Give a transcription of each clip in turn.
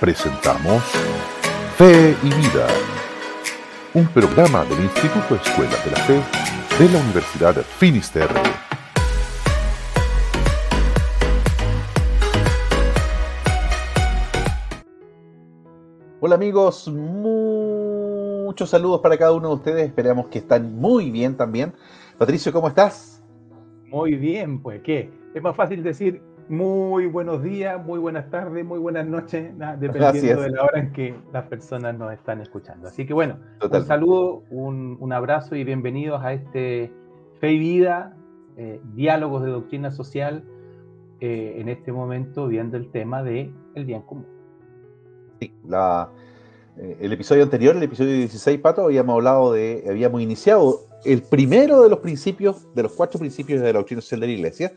presentamos Fe y Vida, un programa del Instituto Escuela de la Fe de la Universidad Finisterre. Hola amigos, muchos saludos para cada uno de ustedes, esperamos que están muy bien también. Patricio, ¿cómo estás? Muy bien, pues qué, es más fácil decir muy buenos días, muy buenas tardes, muy buenas noches, dependiendo de la hora en que las personas nos están escuchando. Así que bueno, un saludo, un, abrazo y bienvenidos a este Fe y Vida, eh, diálogos de doctrina social, eh, en este momento viendo el tema de el bien común. Sí, la, eh, el episodio anterior, el episodio 16, Pato, habíamos hablado de, habíamos iniciado el primero de los principios, de los cuatro principios de la doctrina social de la Iglesia,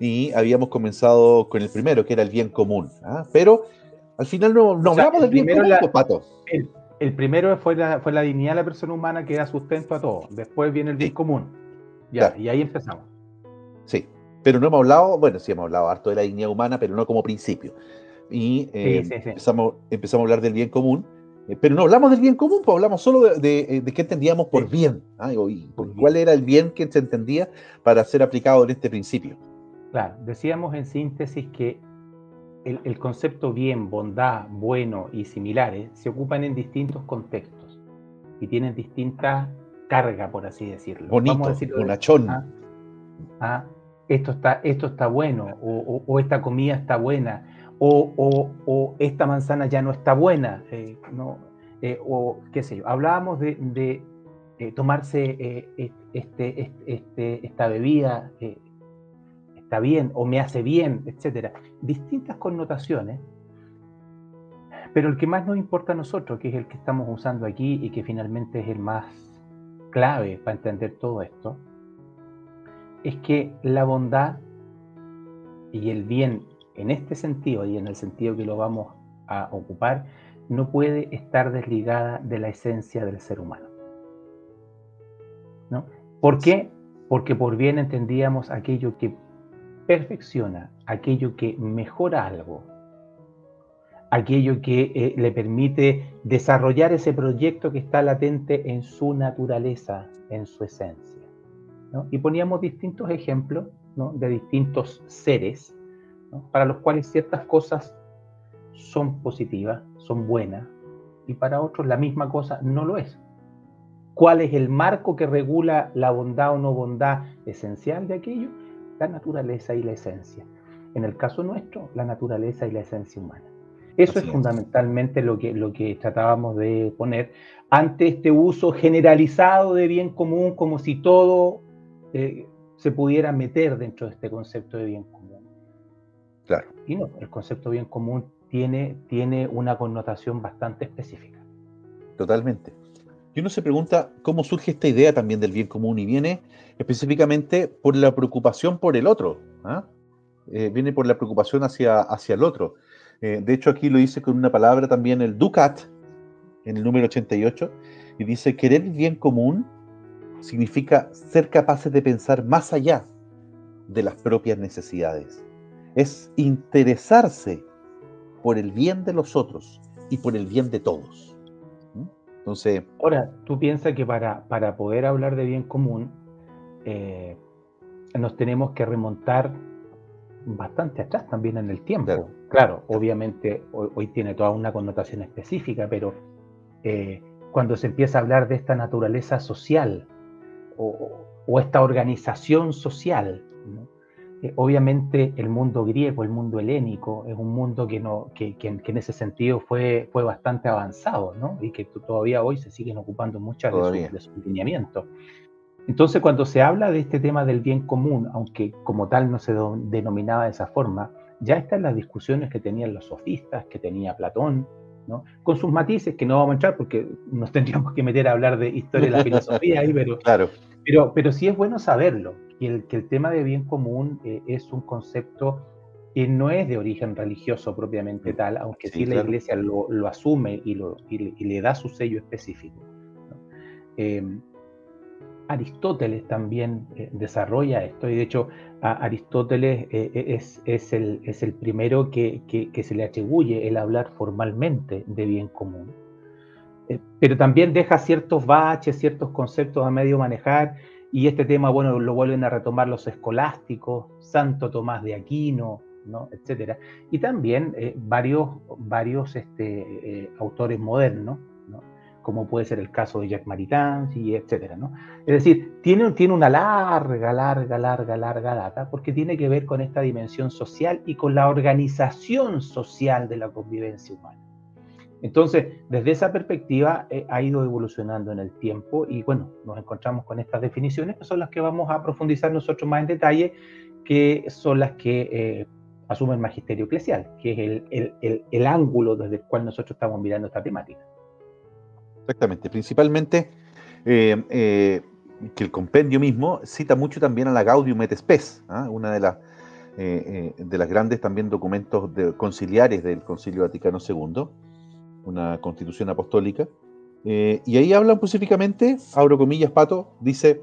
y habíamos comenzado con el primero, que era el bien común. ¿ah? Pero al final no, no hablamos del bien común, pues, Pato. El, primero fue la, fue la dignidad de la persona humana que da sustento a todo. Después viene el bien común. Ya, y ahí empezamos. Sí, pero no hemos hablado, bueno, sí hemos hablado harto de la dignidad humana, pero no como principio. Y eh, Empezamos, empezamos a hablar del bien común, eh, pero no hablamos del bien común, pues hablamos solo de, eh, qué entendíamos por bien, ¿ah? y, cuál era el bien que se entendía para ser aplicado en este principio. Claro, decíamos en síntesis que el, concepto bien, bondad, bueno y similares se ocupan en distintos contextos y tienen distinta carga, por así decirlo. Bonito, Vamos bonachón. Ah, ah, esto, está, esto está bueno, o, esta comida está buena, o, esta manzana ya no está buena, eh, no, eh, o qué sé yo. Hablábamos de, eh, tomarse este, este, esta bebida está bien o me hace bien, etcétera. Distintas connotaciones, pero el que más nos importa a nosotros, que es el que estamos usando aquí y que finalmente es el más clave para entender todo esto, es que la bondad y el bien en este sentido y en el sentido que lo vamos a ocupar, no puede estar desligada de la esencia del ser humano. ¿No? ¿Por qué? Porque por bien entendíamos aquello que perfecciona, aquello que mejora algo, aquello que eh, le permite desarrollar ese proyecto que está latente en su naturaleza, en su esencia. Y poníamos distintos ejemplos de distintos seres para los cuales ciertas cosas son positivas, son buenas, y para otros la misma cosa no lo es. ¿Cuál es el marco que regula la bondad o no bondad esencial de aquello? la naturaleza y la esencia. En el caso nuestro, la naturaleza y la esencia humana. Eso es fundamentalmente lo que, lo que tratábamos de poner ante este uso generalizado de bien común, como si todo eh, se pudiera meter dentro de este concepto de bien común. Y no, el concepto bien común tiene, tiene una connotación bastante específica. Totalmente. Y uno se pregunta cómo surge esta idea también del bien común y viene específicamente por la preocupación por el otro. ¿ah? Eh, viene por la preocupación hacia, hacia el otro. Eh, de hecho, aquí lo dice con una palabra también el Ducat, en el número 88, y dice, querer el bien común significa ser capaces de pensar más allá de las propias necesidades. Es interesarse por el bien de los otros y por el bien de todos. Entonces. Ahora, tú piensas que para, para poder hablar de bien común, eh, nos tenemos que remontar bastante atrás también en el tiempo. Claro, obviamente hoy, tiene toda una connotación específica, pero eh, cuando se empieza a hablar de esta naturaleza social o, o esta organización social. Eh, obviamente el mundo griego, el mundo helénico, es un mundo que, no, que, que, en ese sentido fue, fue bastante avanzado, ¿no? Y que todavía hoy se siguen ocupando muchas de sus su lineamientos. Entonces, cuando se habla de este tema del bien común, aunque como tal no se denominaba de esa forma, ya están las discusiones que tenían los sofistas, que tenía Platón, ¿no? con sus matices que no vamos a entrar porque nos tendríamos que meter a hablar de historia de la filosofía ahí, pero, claro. pero, pero sí es bueno saberlo, que el, que el tema de bien común eh, es un concepto que no es de origen religioso propiamente mm, tal, aunque sí, la iglesia lo, lo asume y, lo, y, le da su sello específico. Em, Aristóteles también eh, desarrolla esto, y de hecho Aristóteles eh, eh, es, el, es, el, primero que, se le atribuye el hablar formalmente de bien común. pero también deja ciertos baches, ciertos conceptos a medio manejar, y este tema, bueno, lo vuelven a retomar los escolásticos, Santo Tomás de Aquino, ¿no? etcétera, y también varios, varios este, autores modernos como puede ser el caso de Jack Maritain, y etcétera. Es decir, tiene, tiene una larga, larga, larga, larga data, porque tiene que ver con esta dimensión social y con la organización social de la convivencia humana. Entonces, desde esa perspectiva eh, ha ido evolucionando en el tiempo y bueno, nos encontramos con estas definiciones que son las que vamos a profundizar nosotros más en detalle, que son las que eh, asume el magisterio eclesial, que es el, el, el ángulo desde el cual nosotros estamos mirando esta temática. Exactamente, principalmente eh, eh, que el compendio mismo cita mucho también a la Gaudium et Spes, ¿ah? una de, las eh, de las grandes también documentos conciliares del Concilio Vaticano II, una constitución apostólica, y ahí hablan específicamente, abro comillas, Pato, dice,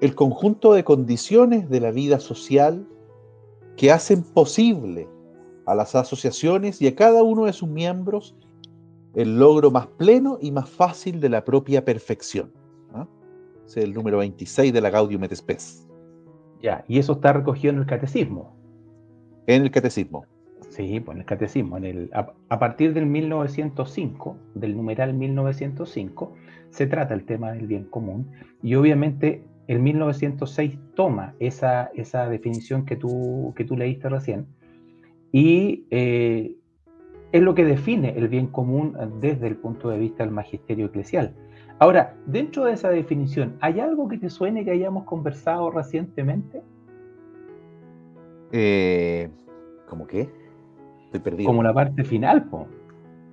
el conjunto de condiciones de la vida social que hacen posible a las asociaciones y a cada uno de sus miembros el logro más pleno y más fácil de la propia perfección. ¿ah? Es el número 26 de la Gaudium et Spes. Ya, y eso está recogido en el catecismo. En el catecismo. Sí, pues en el catecismo. En el, a, partir del 1905, del numeral 1905, se trata el tema del bien común. Y obviamente el 1906 toma esa, esa definición que tú, que tú leíste recién y eh, es lo que define el bien común desde el punto de vista del magisterio eclesial. Ahora, dentro de esa definición, ¿hay algo que te suene que hayamos conversado recientemente? Eh, ¿Cómo qué? Estoy perdido. Como la parte final, po.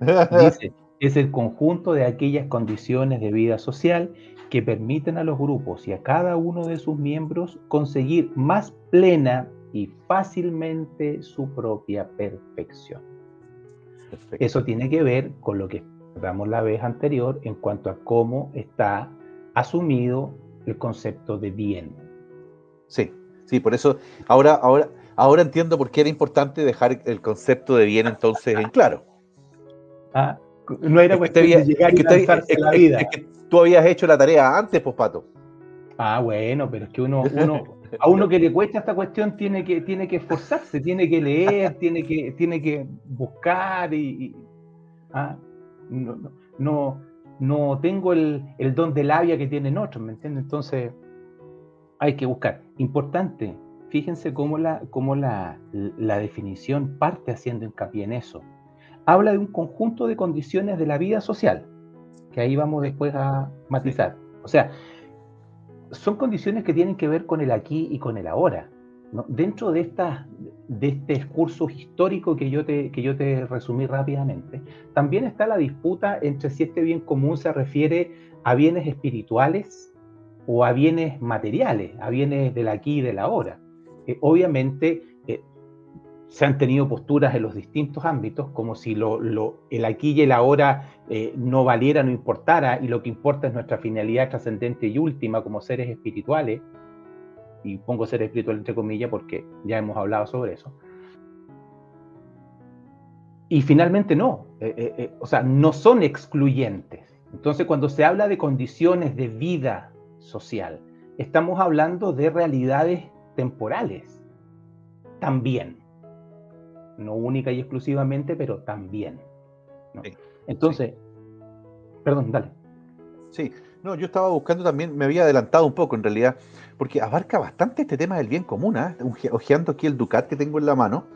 Dice, es el conjunto de aquellas condiciones de vida social que permiten a los grupos y a cada uno de sus miembros conseguir más plena y fácilmente su propia perfección. Eso tiene que ver con lo que hablamos la vez anterior en cuanto a cómo está asumido el concepto de bien. Sí, sí, por eso ahora, ahora, ahora entiendo por qué era importante dejar el concepto de bien entonces en claro. Ah, no era cuestión de llegar y lanzarse la vida. tú habías hecho la tarea antes, pues, Pato. Ah, bueno, pero es que uno, uno a uno que le cuesta esta cuestión tiene que, tiene que esforzarse, tiene que leer, tiene que, tiene que buscar y, ah, no, no, tengo el, don de labia que tienen otros, ¿me entiendes? Entonces hay que buscar. Importante, fíjense cómo la, cómo la, la definición parte haciendo hincapié en eso. Habla de un conjunto de condiciones de la vida social, que ahí vamos después a matizar. O sea, son condiciones que tienen que ver con el aquí y con el ahora. Dentro de, esta, de este discurso histórico que yo, te, que yo te resumí rápidamente, también está la disputa entre si este bien común se refiere a bienes espirituales o a bienes materiales, a bienes del aquí y del ahora. Eh, obviamente, se han tenido posturas en los distintos ámbitos, como si lo, el aquí y el ahora eh, no valiera, no importara, y lo que importa es nuestra finalidad trascendente y última como seres espirituales, y pongo ser espiritual entre comillas porque ya hemos hablado sobre eso. Y finalmente no, eh, eh, o sea, no son excluyentes. Entonces, cuando se habla de condiciones de vida social, estamos hablando de realidades temporales también no única y exclusivamente, pero también. Entonces, perdón, dale. Sí, no, yo estaba buscando también, me había adelantado un poco en realidad, porque abarca bastante este tema del bien común, ¿eh? ojeando aquí el Ducat que tengo en la mano,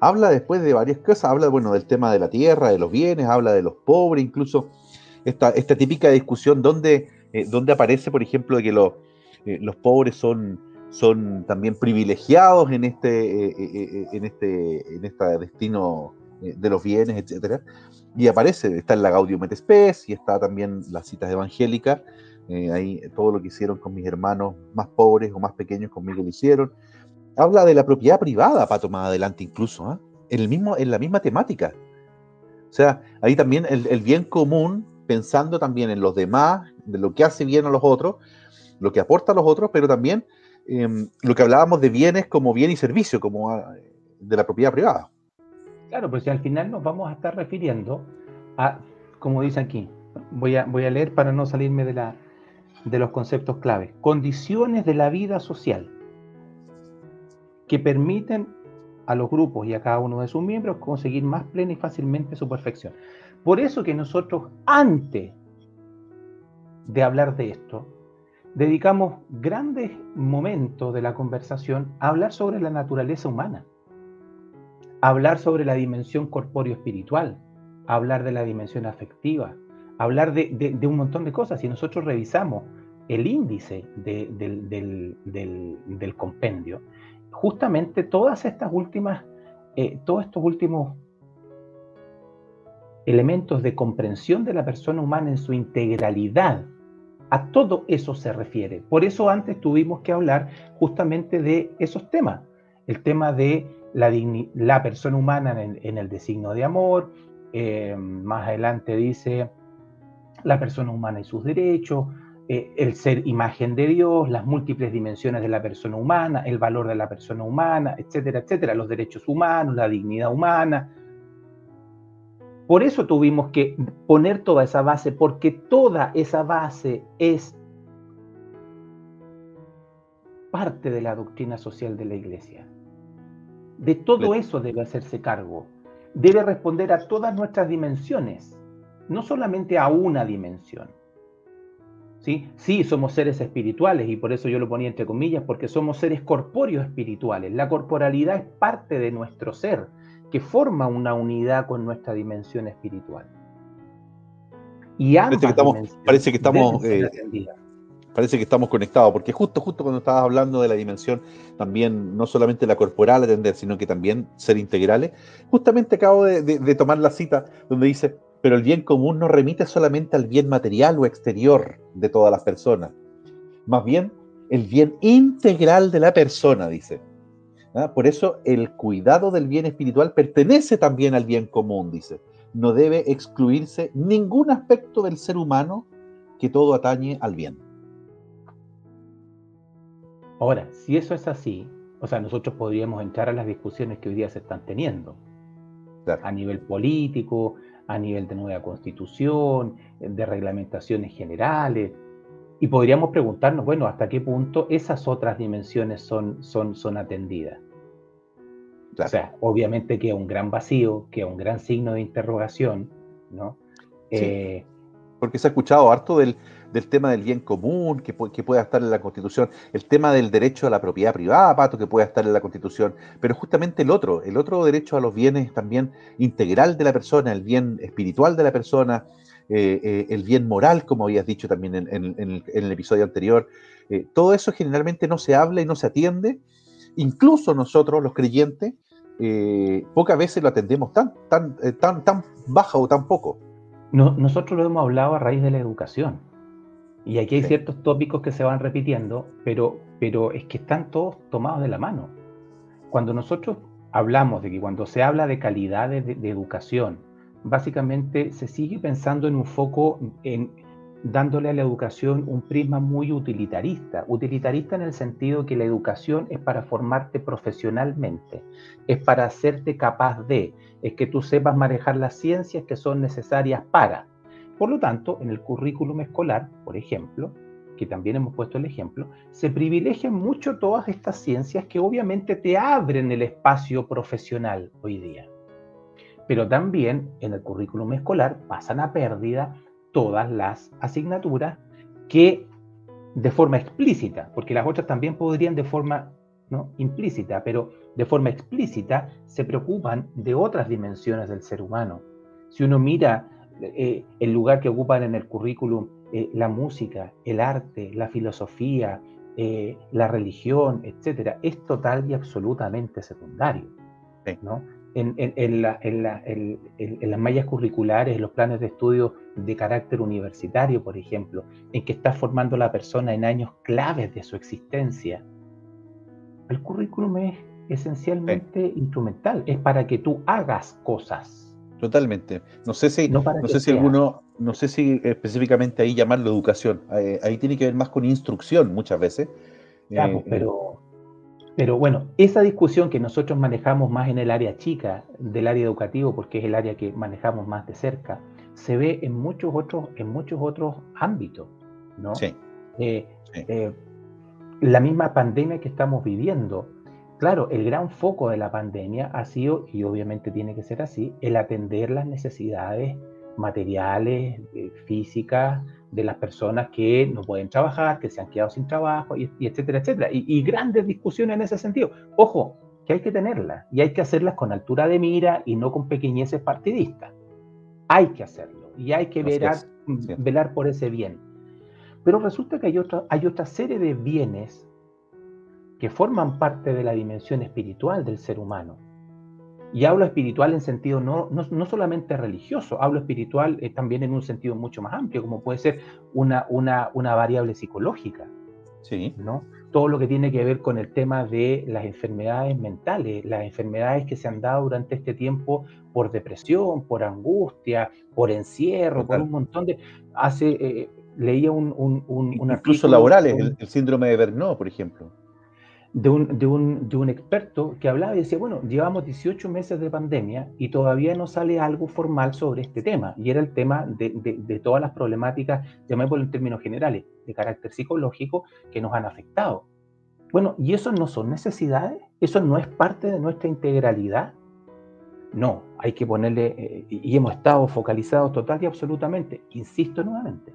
habla después de varias cosas, habla, bueno, del tema de la tierra, de los bienes, habla de los pobres, incluso esta, esta típica discusión donde, eh, donde aparece, por ejemplo, de que eh, los pobres son son también privilegiados en este, eh, eh, eh, en este, en este destino de los bienes, etcétera. Y aparece, está en la Gaudium et Spes y está también las citas evangélicas, ahí todo lo que hicieron con mis hermanos más pobres o más pequeños conmigo lo hicieron. Habla de la propiedad privada para tomar adelante incluso, ¿ah? en, el mismo, en la misma temática. O sea, ahí también el, el bien común, pensando también en los demás, de lo que hace bien a los otros, lo que aporta a los otros, pero también em, lo que hablábamos de bienes como bien y servicio, como ah, de la propiedad privada. Claro, pues si al final nos vamos a estar refiriendo a, como dice aquí, voy a, voy a leer para no salirme de, la, de los conceptos claves, condiciones de la vida social que permiten a los grupos y a cada uno de sus miembros conseguir más plena y fácilmente su perfección. Por eso que nosotros, antes de hablar de esto, dedicamos grandes momentos de la conversación a hablar sobre la naturaleza humana, a hablar sobre la dimensión corpóreo-espiritual, hablar de la dimensión afectiva, hablar de, un montón de cosas. Si nosotros revisamos el índice del, compendio, justamente todas estas últimas, eh, todos estos últimos elementos de comprensión de la persona humana en su integralidad, a todo eso se refiere. Por eso antes tuvimos que hablar justamente de esos temas. El tema de la, persona humana en el, designo de amor. Eh, más adelante dice la persona humana y sus derechos. Eh, el ser imagen de Dios, las múltiples dimensiones de la persona humana, el valor de la persona humana, etcétera, etcétera, los derechos humanos, la dignidad humana, por eso tuvimos que poner toda esa base, porque toda esa base es parte de la doctrina social de la iglesia. De todo eso debe hacerse cargo. Debe responder a todas nuestras dimensiones, no solamente a una dimensión. ¿Sí? sí, somos seres espirituales y por eso yo lo ponía entre comillas, porque somos seres corpóreos espirituales. La corporalidad es parte de nuestro ser que forma una unidad con nuestra dimensión espiritual. Y parece que estamos, parece que estamos, eh, parece que estamos conectados, porque justo, justo cuando estabas hablando de la dimensión también, no solamente la corporal atender, sino que también ser integrales, justamente acabo de, tomar la cita donde dice, pero el bien común no remite solamente al bien material o exterior de todas las personas, más bien el bien integral de la persona, dice. ¿Ah? Por eso el cuidado del bien espiritual pertenece también al bien común, dice. No debe excluirse ningún aspecto del ser humano que todo atañe al bien. Ahora, si eso es así, o sea, nosotros podríamos entrar a las discusiones que hoy día se están teniendo, a nivel político, a nivel de nueva constitución, de reglamentaciones generales, y podríamos preguntarnos, bueno, ¿hasta qué punto esas otras dimensiones son, son, son atendidas? O sea, obviamente queda un gran vacío, queda un gran signo de interrogación, ¿no? Eh, porque se ha escuchado harto del, tema del bien común, que, que, pueda estar en la Constitución, el tema del derecho a la propiedad privada, Pato, que pueda estar en la Constitución, pero justamente el otro, el otro derecho a los bienes también integral de la persona, el bien espiritual de la persona, eh, eh, el bien moral, como habías dicho también en, el, episodio anterior. Eh, todo eso generalmente no se habla y no se atiende. Incluso nosotros, los creyentes, pocas veces lo atendemos tan, tan, tan, tan baja o tan poco. nosotros lo hemos hablado a raíz de la educación. Y aquí hay ciertos tópicos que se van repitiendo, pero, pero es que están todos tomados de la mano. Cuando nosotros hablamos de que cuando se habla de calidad de educación, básicamente se sigue pensando en un foco en dándole a la educación un prisma muy utilitarista. Utilitarista en el sentido que la educación es para formarte profesionalmente, es para hacerte capaz de, es que tú sepas manejar las ciencias que son necesarias para. Por lo tanto, en el currículum escolar, por ejemplo, que también hemos puesto el ejemplo, se privilegian mucho todas estas ciencias que obviamente te abren el espacio profesional hoy día pero también en el currículum escolar pasan a pérdida todas las asignaturas que de forma explícita, porque las otras también podrían de forma ¿no? implícita, pero de forma explícita se preocupan de otras dimensiones del ser humano. Si uno mira eh, el lugar que ocupan en el currículum eh, la música, el arte, la filosofía, eh, la religión, etcétera, es total y absolutamente secundario. ¿no? En, las mallas curriculares, en los planes de estudio de carácter universitario, por ejemplo, en que está formando la persona en años claves de su existencia. El currículum es esencialmente instrumental, es para que tú hagas cosas. Totalmente. No sé si, no, sé si alguno, no sé si específicamente ahí llamarlo educación. Ahí, ahí, tiene que ver más con instrucción muchas veces. Ya, pues, pero, pero bueno, esa discusión que nosotros manejamos más en el área chica del área educativo, porque es el área que manejamos más de cerca, se ve en muchos otros, en muchos otros ámbitos, ¿no? Sí. Eh, eh, la misma pandemia que estamos viviendo, claro, el gran foco de la pandemia ha sido, y obviamente tiene que ser así, el atender las necesidades materiales, eh, físicas, de las personas que no pueden trabajar, que se han quedado sin trabajo, y, etcétera, etcétera. Y, grandes discusiones en ese sentido. Ojo, que hay que tenerlas y hay que hacerlas con altura de mira y no con pequeñeces partidistas. Hay que hacerlo y hay que velar, velar por ese bien. Pero resulta que hay otra, hay otra serie de bienes que forman parte de la dimensión espiritual del ser humano y hablo espiritual en sentido no, no, solamente religioso, hablo espiritual eh, también en un sentido mucho más amplio, como puede ser una, una, una variable psicológica. Sí. ¿no? Todo lo que tiene que ver con el tema de las enfermedades mentales, las enfermedades que se han dado durante este tiempo por depresión, por angustia, por encierro, por un montón de... Hace, eh, leía un, un, Incluso laborales, el, el síndrome de Bernot, por ejemplo de un, de, un, de un, experto que hablaba y decía, bueno, llevamos 18 meses de pandemia y todavía no sale algo formal sobre este tema. Y era el tema de, de, todas las problemáticas, llamémoslo en términos generales, de carácter psicológico que nos han afectado. Bueno, ¿y eso no son necesidades? ¿Eso no es parte de nuestra integralidad? No, hay que ponerle, eh, y hemos estado focalizados total y absolutamente, insisto nuevamente,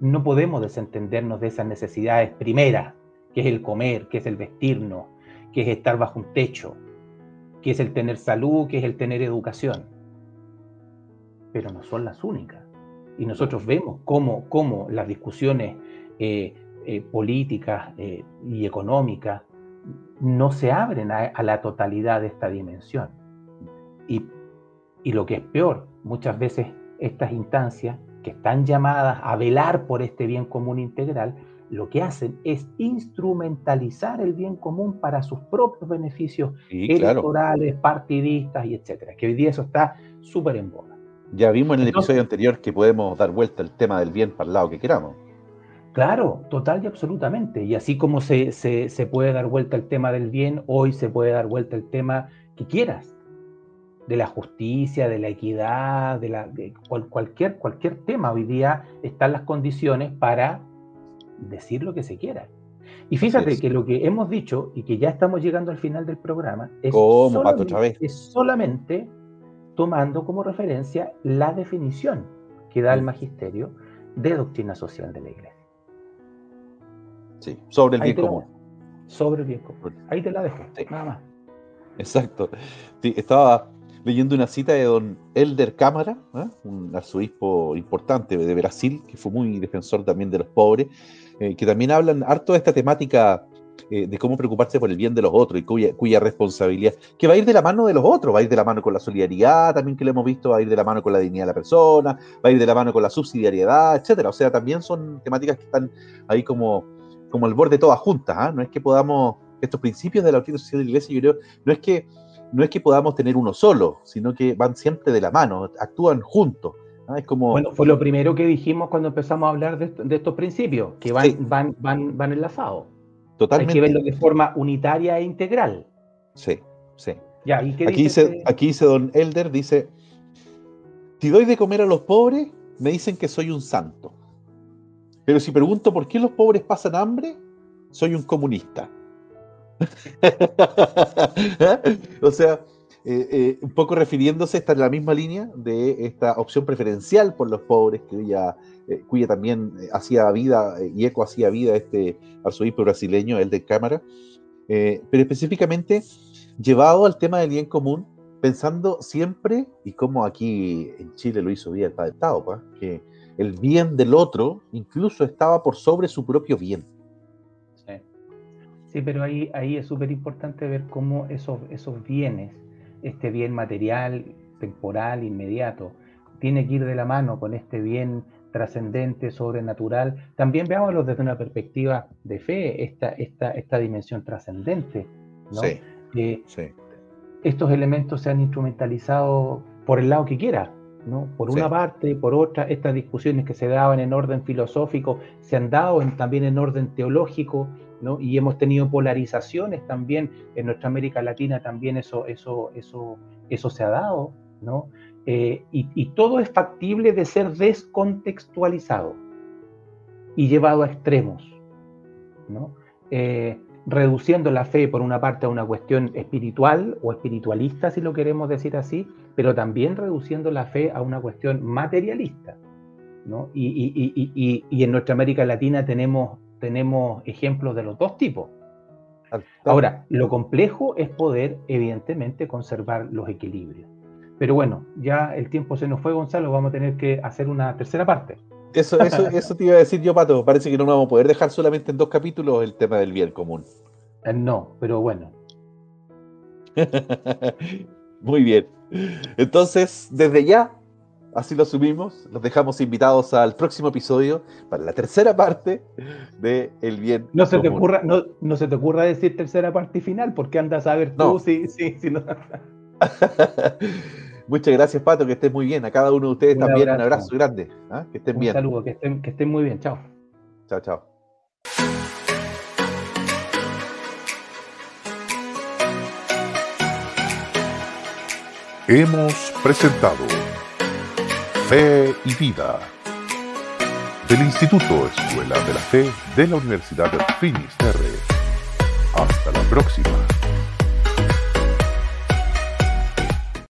no podemos desentendernos de esas necesidades primeras que es el comer, que es el vestirnos, que es estar bajo un techo, que es el tener salud, que es el tener educación. Pero no son las únicas. Y nosotros vemos cómo, cómo las discusiones eh, eh, políticas eh, y económicas no se abren a, la totalidad de esta dimensión. Y, y lo que es peor, muchas veces estas instancias que están llamadas a velar por este bien común integral, lo que hacen es instrumentalizar el bien común para sus propios beneficios electorales, partidistas y etcétera. Que hoy día eso está súper en boga. Ya vimos en el episodio anterior que podemos dar vuelta el tema del bien para el lado que queramos. Claro, total y absolutamente. Y así como se, se, puede dar vuelta el tema del bien, hoy se puede dar vuelta el tema que quieras, de la justicia, de la equidad, de, la, cualquier, cualquier tema. Hoy día están las condiciones para decir lo que se quiera. Y fíjate que lo que hemos dicho y que ya estamos llegando al final del programa es, solamente, es solamente tomando como referencia la definición que da el mm. magisterio de doctrina social de la iglesia. Sí, sobre el bien común. Sobre el bien común. Ahí te la dejo, nada más. Exacto. estaba leyendo una cita de don Elder Cámara, ¿eh? un arzobispo importante de Brasil, que fue muy defensor también de los pobres, eh, que también hablan harto de esta temática eh, de cómo preocuparse por el bien de los otros y cuya, responsabilidad, que va a ir de la mano de los otros, va a ir de la mano con la solidaridad también que lo hemos visto, va a ir de la mano con la dignidad de la persona, va a ir de la mano con la subsidiariedad, etcétera. O sea, también son temáticas que están ahí como, como al borde todas juntas, ¿ah? No es que podamos, estos principios de la social de la iglesia, yo creo, no es que no es que podamos tener uno solo, sino que van siempre de la mano, actúan juntos. Es como... Bueno, fue lo primero que dijimos cuando empezamos a hablar de, estos principios, que van, van, van, van enlazados. Totalmente. Hay que verlo de forma unitaria e integral. Sí, sí. Ya, aquí, dice, este? aquí dice don Elder, dice, si doy de comer a los pobres, me dicen que soy un santo. Pero si pregunto por qué los pobres pasan hambre, soy un comunista. o sea, eh, eh, un poco refiriéndose, está en la misma línea de esta opción preferencial por los pobres, cuya, eh, cuya también hacía vida y eco hacía vida este arzobispo brasileño, el de Cámara, pero específicamente llevado al tema del bien común, pensando siempre, y como aquí en Chile lo hizo bien el Padre que el bien del otro incluso estaba por sobre su propio bien. Sí, sí pero ahí, ahí es súper importante ver cómo esos, esos bienes este bien material, temporal, inmediato, tiene que ir de la mano con este bien trascendente, sobrenatural. También veámoslo desde una perspectiva de fe, esta, esta, esta dimensión trascendente. ¿no? Sí, Estos elementos se han instrumentalizado por el lado que quiera, ¿no? Por una parte, por otra, estas discusiones que se daban en orden filosófico se han dado también en orden teológico, ¿no? Y hemos tenido polarizaciones también en nuestra América Latina, también eso, eso, eso, eso se ha dado, ¿no? Eh, y, todo es factible de ser descontextualizado y llevado a extremos, ¿no? Eh, reduciendo la fe por una parte a una cuestión espiritual o espiritualista, si lo queremos decir así, pero también reduciendo la fe a una cuestión materialista. ¿no? Y, en nuestra América Latina tenemos, tenemos ejemplos de los dos tipos. Ahora, lo complejo es poder, evidentemente, conservar los equilibrios. Pero bueno, ya el tiempo se nos fue, Gonzalo, vamos a tener que hacer una tercera parte. Eso, eso, eso te iba a decir yo, Pato. Parece que no vamos a poder dejar solamente en dos capítulos el tema del bien común. Eh, no, pero bueno. Muy bien. Entonces, desde ya, así lo subimos. Los dejamos invitados al próximo episodio para la tercera parte de El Bien. No se, te ocurra, no, no, se te ocurra decir tercera parte y final, porque andas a ver tú sí, sí, sí. No. Muchas gracias, Pato, que estés muy bien. A cada uno de ustedes también un abrazo grande. ¿ah? Que estén bien. Un saludo, que estén, que estén muy bien. Chao. Chao, chao. Hemos presentado Fe y Vida del Instituto Escuela de la Fe de la Universidad de Finisterre. Hasta la próxima.